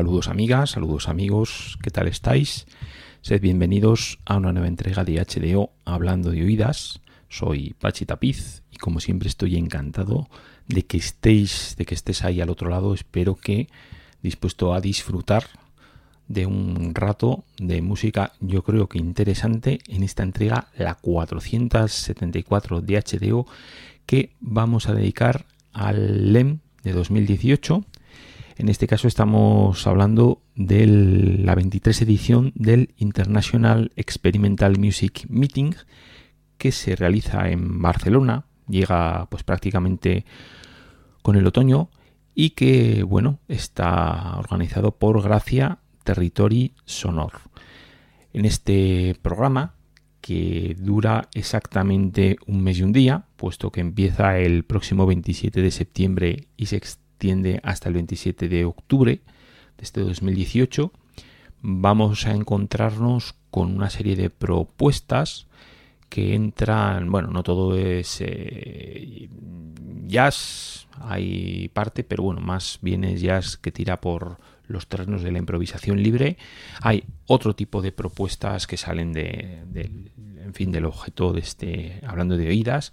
Saludos amigas, saludos amigos, ¿qué tal estáis? Sed bienvenidos a una nueva entrega de HDO Hablando de Oídas. Soy Pachi Tapiz y como siempre estoy encantado de que estéis, de que estés ahí al otro lado. Espero que dispuesto a disfrutar de un rato de música, yo creo que interesante en esta entrega, la 474 de HDO, que vamos a dedicar al LEM de 2018 en este caso estamos hablando de la 23 edición del International Experimental Music Meeting que se realiza en Barcelona, llega pues prácticamente con el otoño y que bueno, está organizado por Gracia Territory Sonor. En este programa que dura exactamente un mes y un día, puesto que empieza el próximo 27 de septiembre y se extiende hasta el 27 de octubre de este 2018, vamos a encontrarnos con una serie de propuestas que entran, bueno, no todo es eh, jazz, hay parte, pero bueno, más bien es jazz que tira por los terrenos de la improvisación libre. Hay otro tipo de propuestas que salen de, en fin, del objeto de este, hablando de oídas,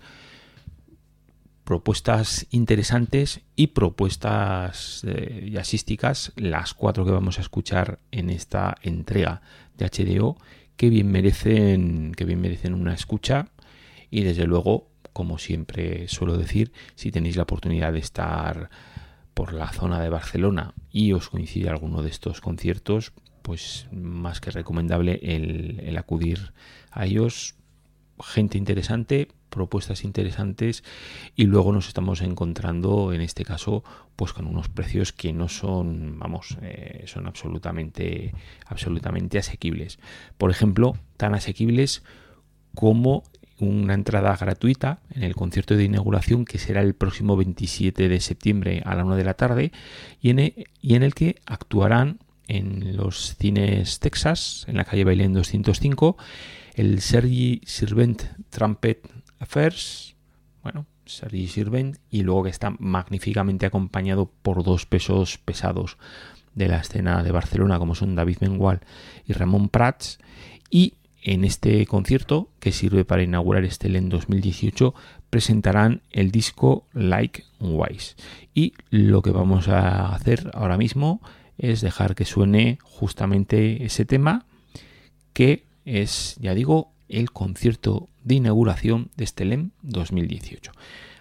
propuestas interesantes y propuestas eh, jazzísticas, las cuatro que vamos a escuchar en esta entrega de HDO, que bien merecen, que bien merecen una escucha y desde luego, como siempre suelo decir, si tenéis la oportunidad de estar por la zona de Barcelona y os coincide alguno de estos conciertos, pues más que recomendable el, el acudir a ellos. Gente interesante, propuestas interesantes y luego nos estamos encontrando en este caso pues con unos precios que no son vamos eh, son absolutamente absolutamente asequibles. Por ejemplo tan asequibles como una entrada gratuita en el concierto de inauguración que será el próximo 27 de septiembre a la 1 de la tarde y en, el, y en el que actuarán en los cines Texas en la calle Bailén 205 el Sergi Sirvent Trumpet Affairs, bueno, Sergi Sirvent, y luego que está magníficamente acompañado por dos pesos pesados de la escena de Barcelona, como son David Mengual y Ramón Prats, y en este concierto, que sirve para inaugurar este en 2018, presentarán el disco Like Wise. Y lo que vamos a hacer ahora mismo es dejar que suene justamente ese tema, que es, ya digo, el concierto de inauguración de este LEM 2018.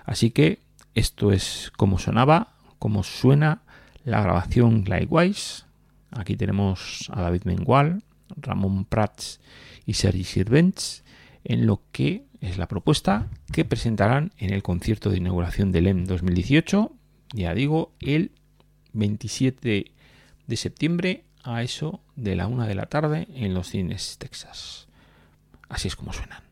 Así que esto es como sonaba, como suena la grabación Likewise. Aquí tenemos a David Mengual, Ramón Prats y Sergi Sirvents en lo que es la propuesta que presentarán en el concierto de inauguración del LEM 2018, ya digo, el 27 de septiembre a eso de la una de la tarde en los cines Texas. Así es como suenan.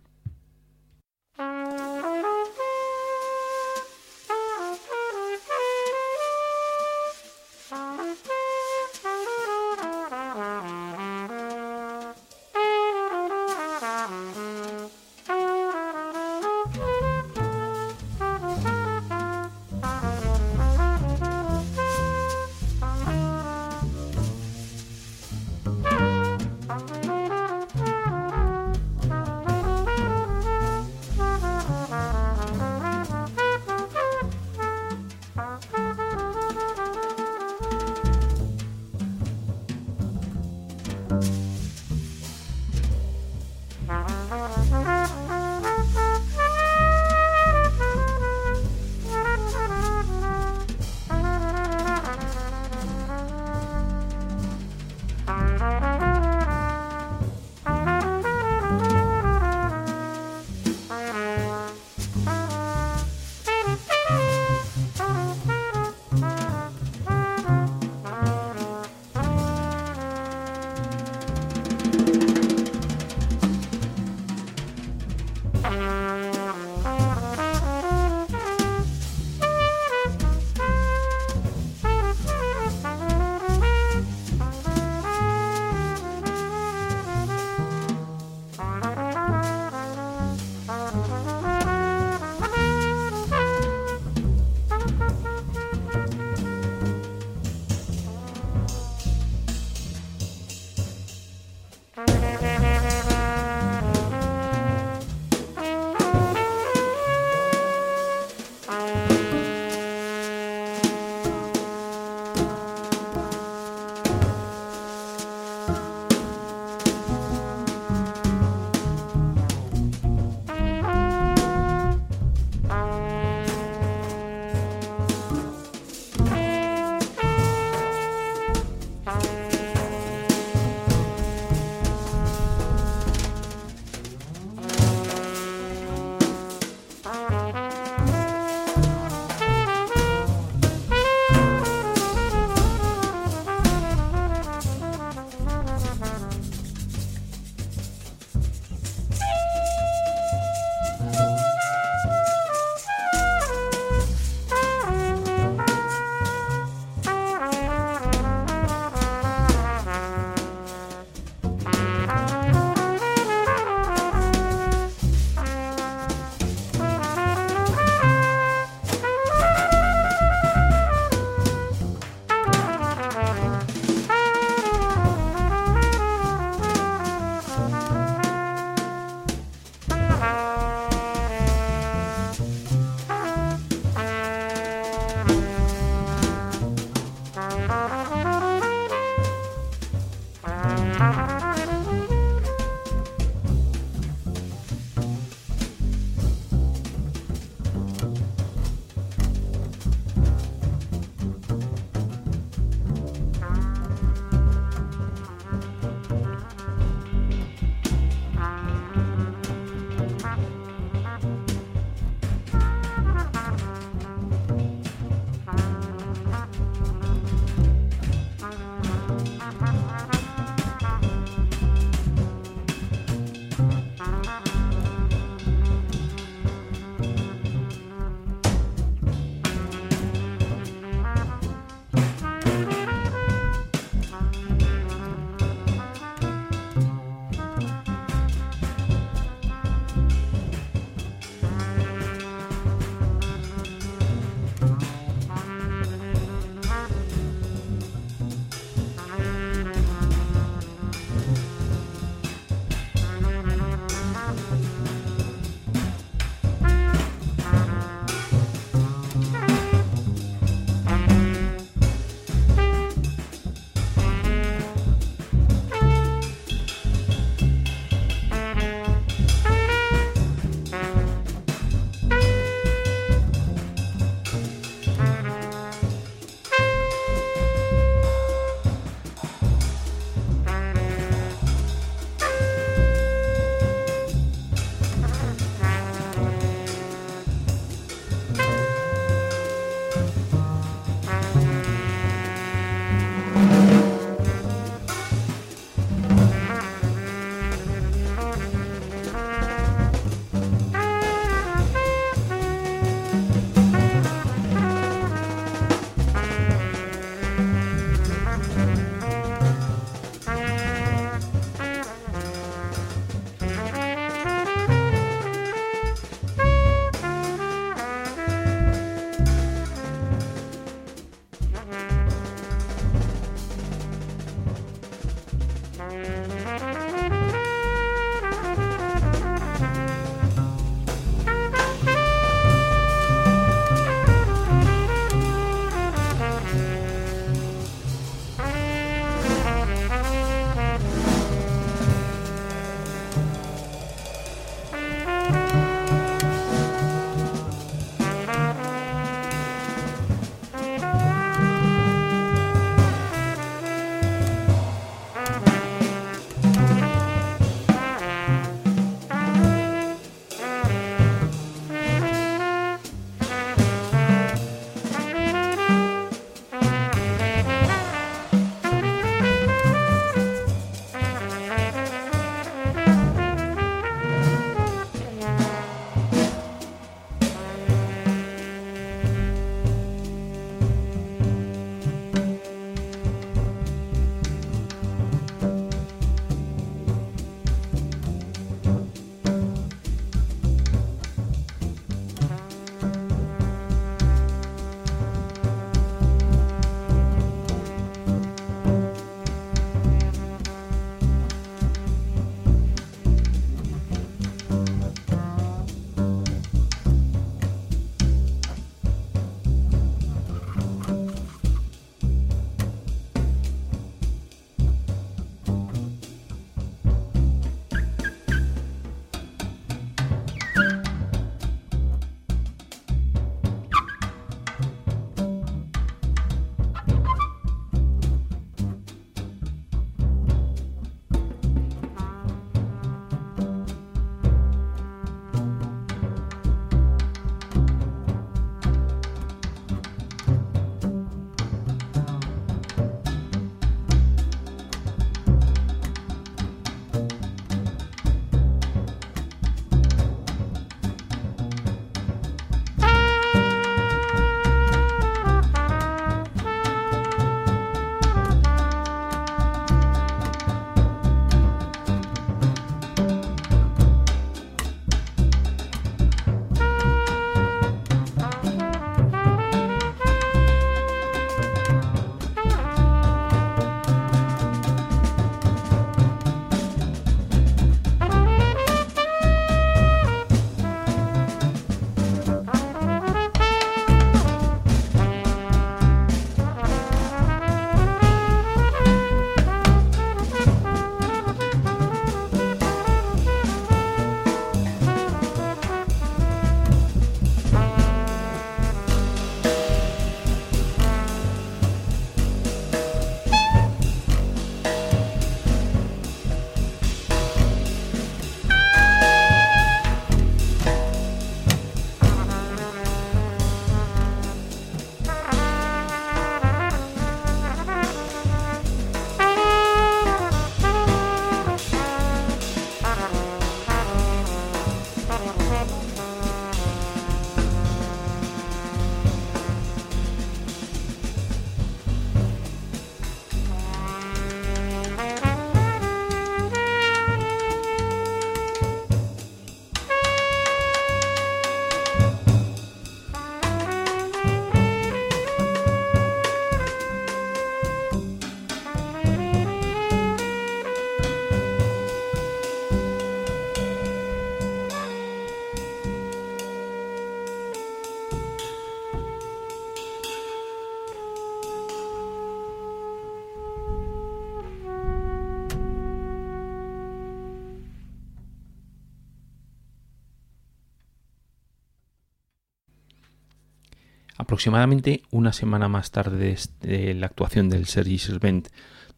Aproximadamente una semana más tarde de la actuación del Sergi Servent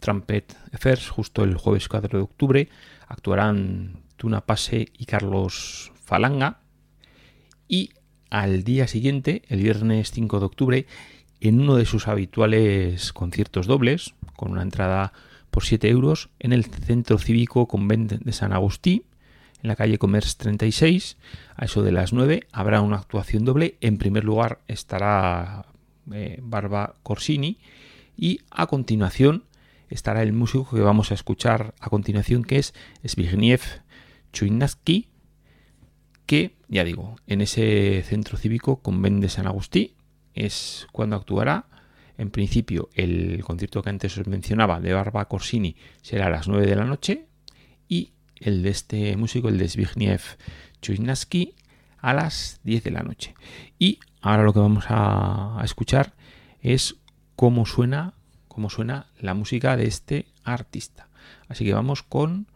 Trumpet Affairs, justo el jueves 4 de octubre, actuarán Tuna Pase y Carlos Falanga. Y al día siguiente, el viernes 5 de octubre, en uno de sus habituales conciertos dobles, con una entrada por 7 euros, en el Centro Cívico Convent de San Agustí, en la calle Commerce 36, a eso de las 9, habrá una actuación doble. En primer lugar estará eh, Barba Corsini y a continuación estará el músico que vamos a escuchar a continuación, que es Zbigniew Chuinaski, que, ya digo, en ese centro cívico Convent de San Agustí es cuando actuará. En principio, el concierto que antes os mencionaba de Barba Corsini será a las 9 de la noche y el de este músico, el de Zbigniew Chuinaski, a las 10 de la noche. Y ahora lo que vamos a, escuchar es cómo suena, cómo suena la música de este artista. Así que vamos con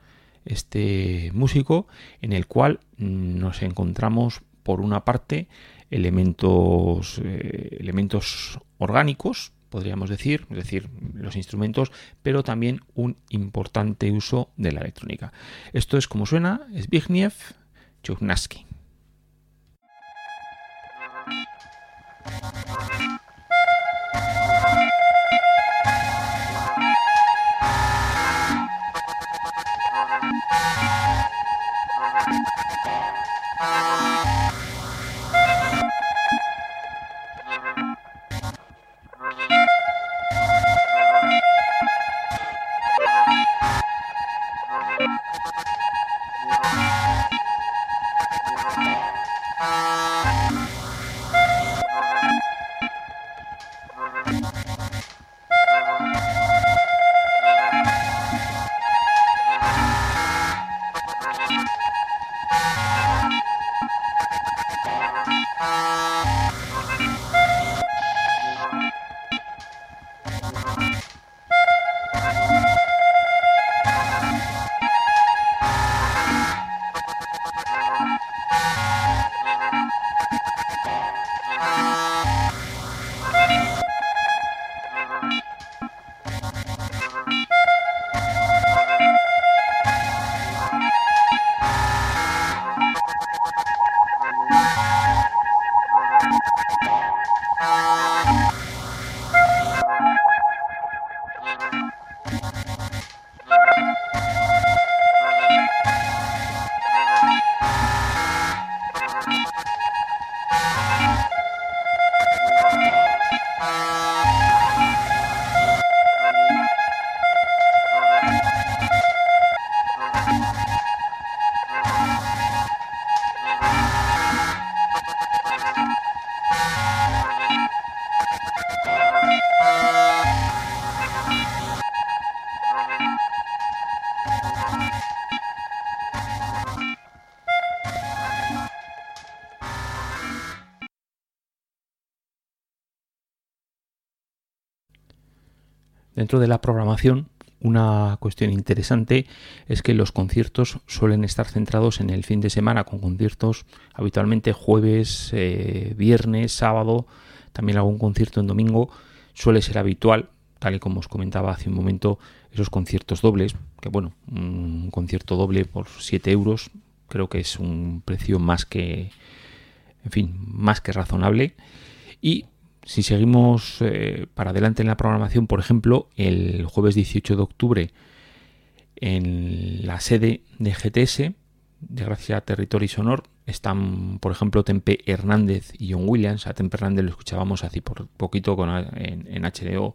este músico en el cual nos encontramos por una parte elementos, eh, elementos orgánicos, podríamos decir, es decir, los instrumentos, pero también un importante uso de la electrónica. Esto es como suena Zbigniew Chugnaski. Dentro de la programación, una cuestión interesante es que los conciertos suelen estar centrados en el fin de semana, con conciertos habitualmente jueves, eh, viernes, sábado, también algún concierto en domingo. Suele ser habitual, tal y como os comentaba hace un momento, esos conciertos dobles, que bueno, un concierto doble por 7 euros creo que es un precio más que, en fin, más que razonable. Y si seguimos eh, para adelante en la programación, por ejemplo, el jueves 18 de octubre en la sede de GTS, de Gracia Territorio Sonor, están, por ejemplo, Tempe Hernández y John Williams. A Tempe Hernández lo escuchábamos hace por poquito con, en, en, HDO,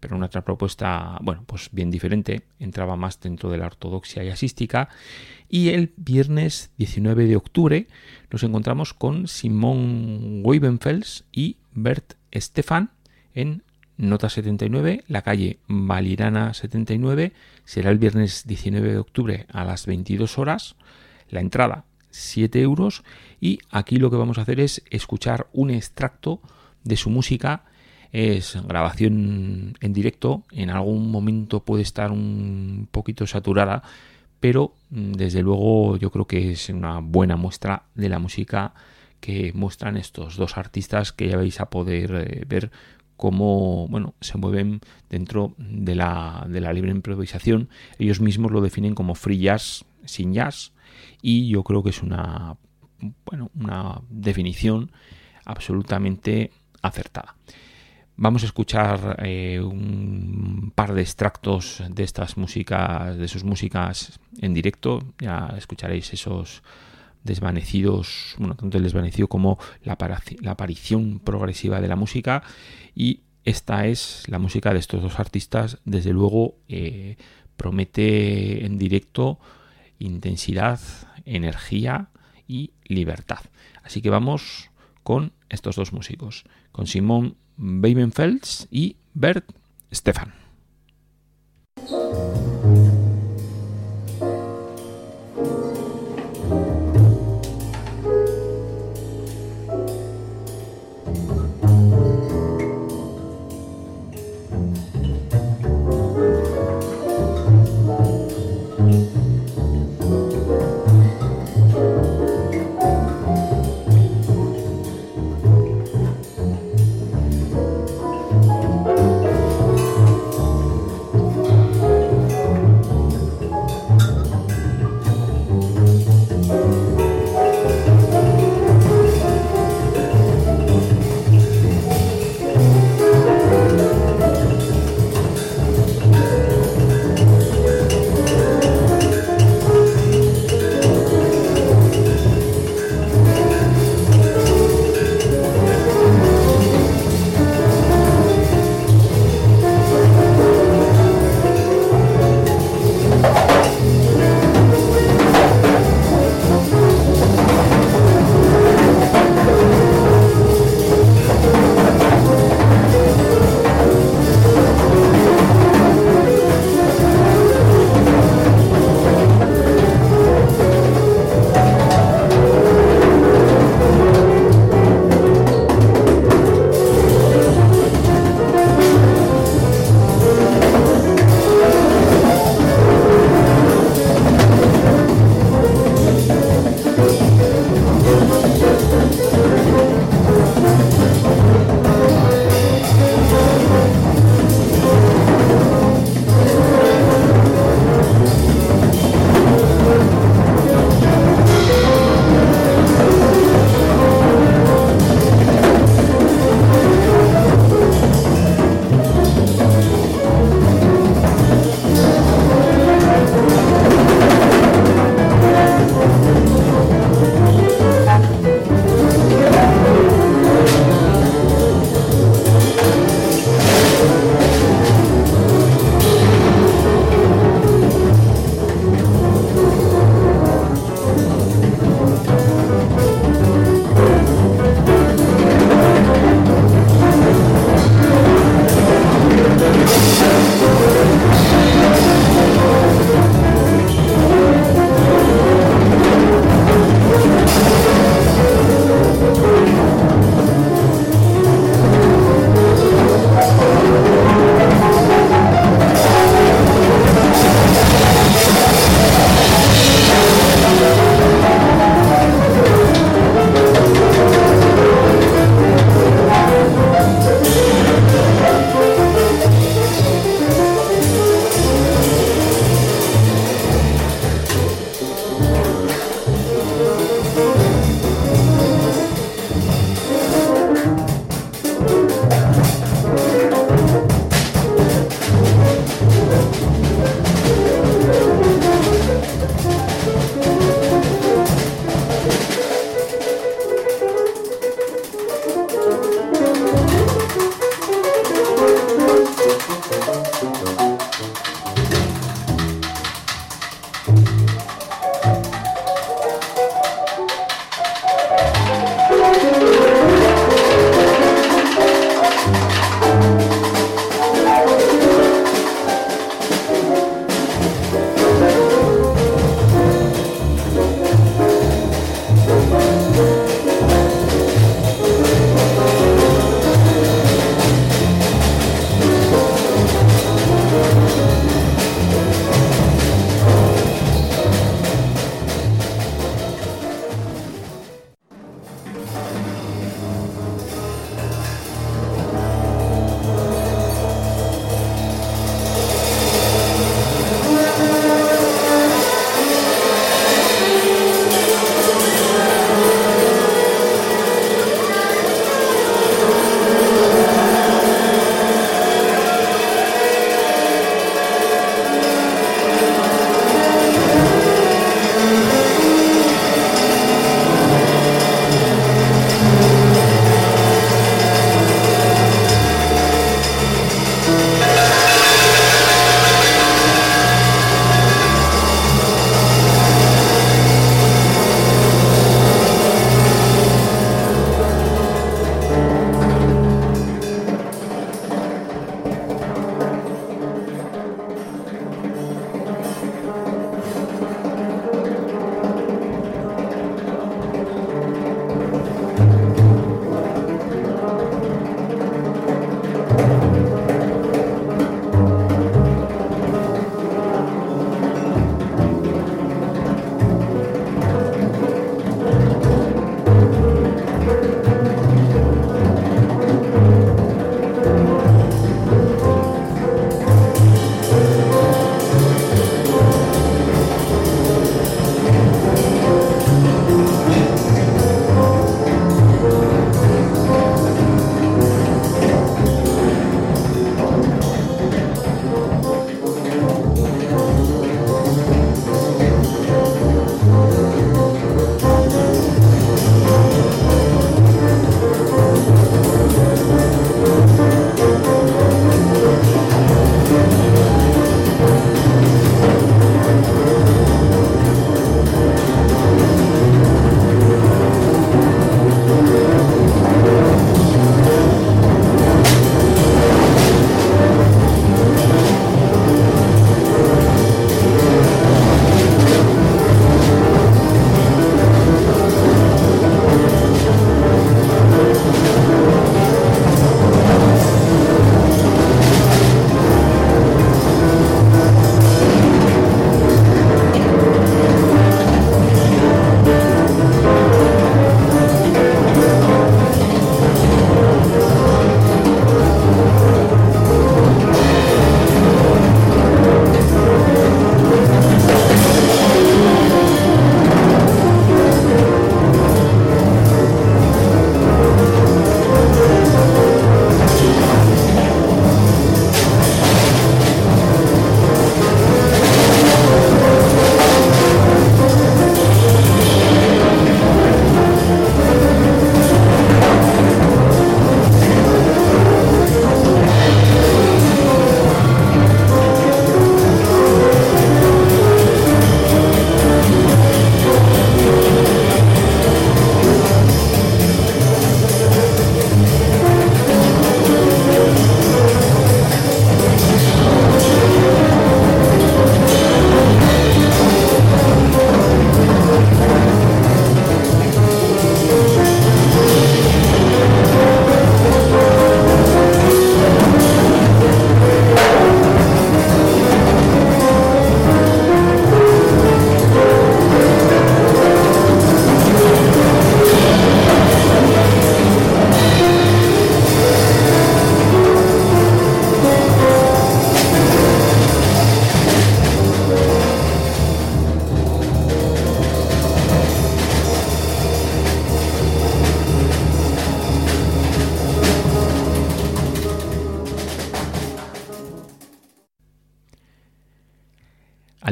pero una otra propuesta, bueno, pues bien diferente, entraba más dentro de la ortodoxia jazzística. Y el viernes 19 de octubre nos encontramos con Simón Weibenfels y Bert Estefan en Nota 79, la calle Valirana 79, será el viernes 19 de octubre a las 22 horas. La entrada 7 euros y aquí lo que vamos a hacer es escuchar un extracto de su música. Es grabación en directo, en algún momento puede estar un poquito saturada, pero mm, desde luego yo creo que es una buena muestra de la música que muestran estos dos artistas que ya vais a poder eh, ver cómo bueno, se mueven dentro de la, de la libre improvisación. Ellos mismos lo definen como free jazz sin jazz y yo creo que es una, bueno, una definición absolutamente acertada. Vamos a escuchar eh, un par de extractos de estas músicas, de sus músicas en directo. Ya escucharéis esos desvanecidos, bueno, tanto el desvanecido como la, aparición progresiva de la música. Y esta es la música de estos dos artistas. Desde luego eh, promete en directo intensidad, energía y libertad. Así que vamos con estos dos músicos, con Simón Weibenfels y Bert Stefan.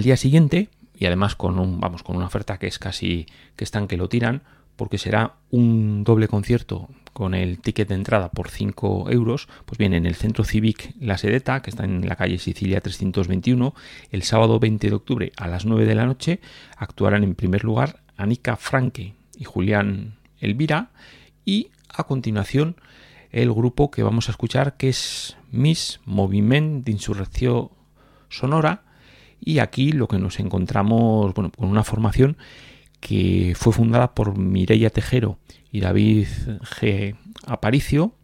Al día siguiente, y además con un, vamos, con una oferta que es casi que están que lo tiran, porque será un doble concierto con el ticket de entrada por 5 euros, pues bien, en el Centro Civic La Sedeta, que está en la calle Sicilia 321, el sábado 20 de octubre a las 9 de la noche actuarán en primer lugar Anika Franke y Julián Elvira y a continuación el grupo que vamos a escuchar que es Miss Moviment de Insurrección Sonora y aquí lo que nos encontramos bueno, con una formación que fue fundada por Mireia Tejero y David G. Aparicio.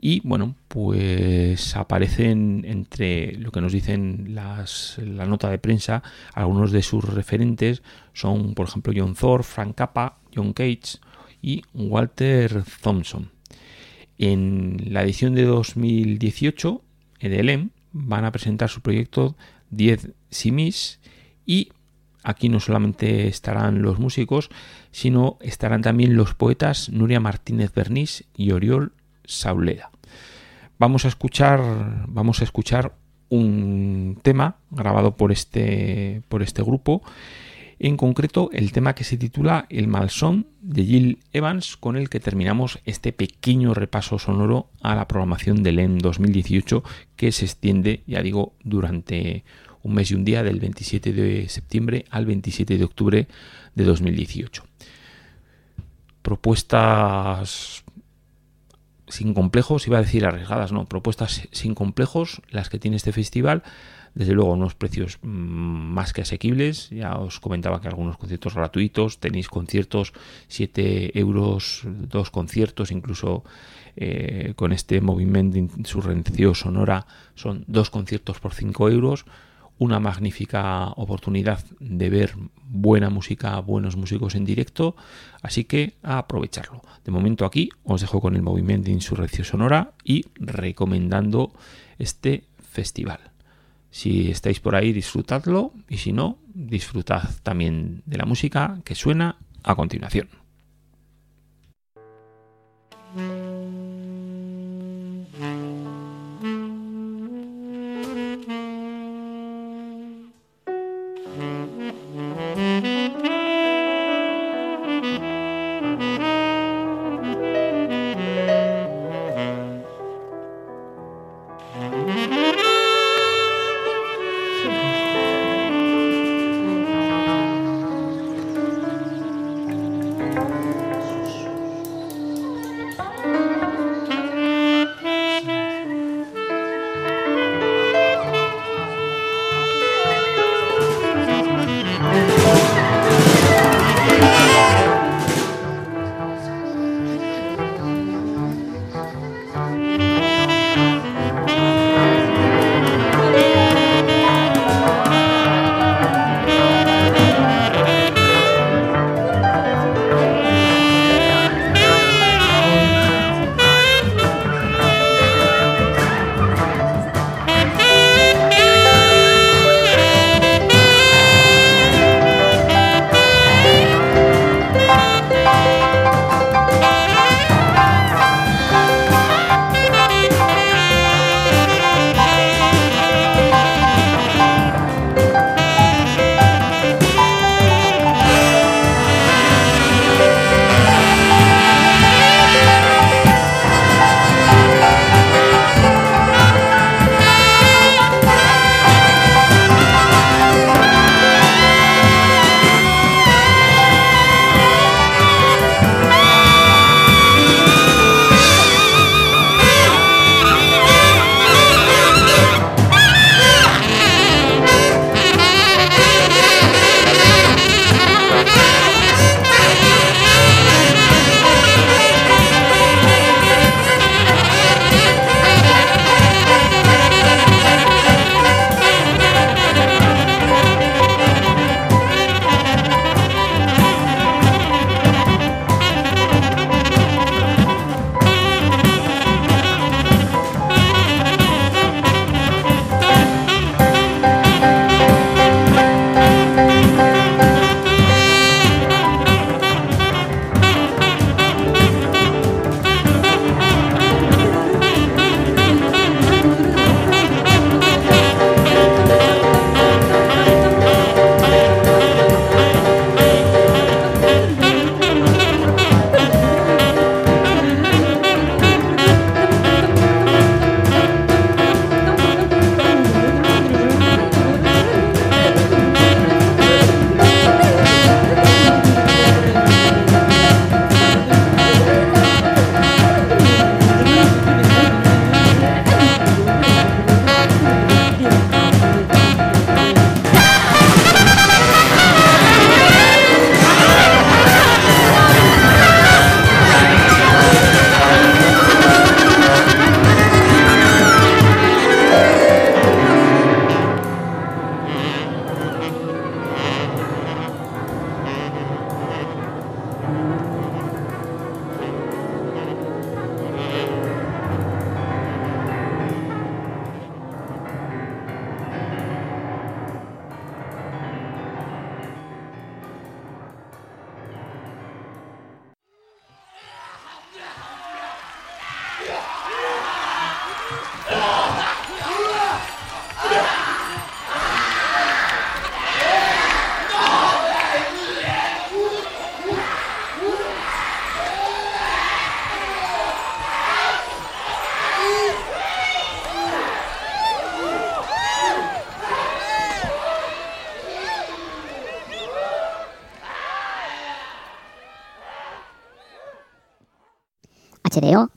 Y bueno, pues aparecen entre lo que nos dicen las, la nota de prensa, algunos de sus referentes son, por ejemplo, John Thor, Frank Cappa, John Cage y Walter Thompson. En la edición de 2018, EDLM van a presentar su proyecto 10 Simis y aquí no solamente estarán los músicos, sino estarán también los poetas Nuria Martínez Bernís y Oriol Sauleda. Vamos a escuchar, vamos a escuchar un tema grabado por este, por este grupo, en concreto el tema que se titula El Malsón de Jill Evans, con el que terminamos este pequeño repaso sonoro a la programación del EM 2018 que se extiende, ya digo, durante un mes y un día del 27 de septiembre al 27 de octubre de 2018. Propuestas sin complejos, iba a decir arriesgadas, no, propuestas sin complejos, las que tiene este festival, desde luego unos precios mm, más que asequibles, ya os comentaba que algunos conciertos gratuitos, tenéis conciertos 7 euros, dos conciertos, incluso eh, con este movimiento de insurrección sonora son dos conciertos por 5 euros, una magnífica oportunidad de ver buena música, buenos músicos en directo, así que aprovecharlo. De momento aquí os dejo con el movimiento de Insurrección Sonora y recomendando este festival. Si estáis por ahí, disfrutadlo y si no, disfrutad también de la música que suena a continuación.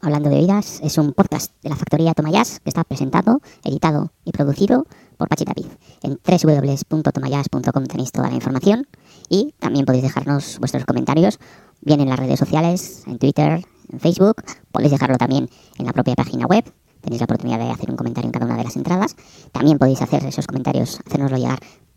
Hablando de Vidas, es un podcast de la factoría Tomayas que está presentado, editado y producido por Pachi David. En www.tomayas.com tenéis toda la información y también podéis dejarnos vuestros comentarios, bien en las redes sociales, en Twitter, en Facebook, podéis dejarlo también en la propia página web. Tenéis la oportunidad de hacer un comentario en cada una de las entradas. También podéis hacer esos comentarios, hacérnoslo llegar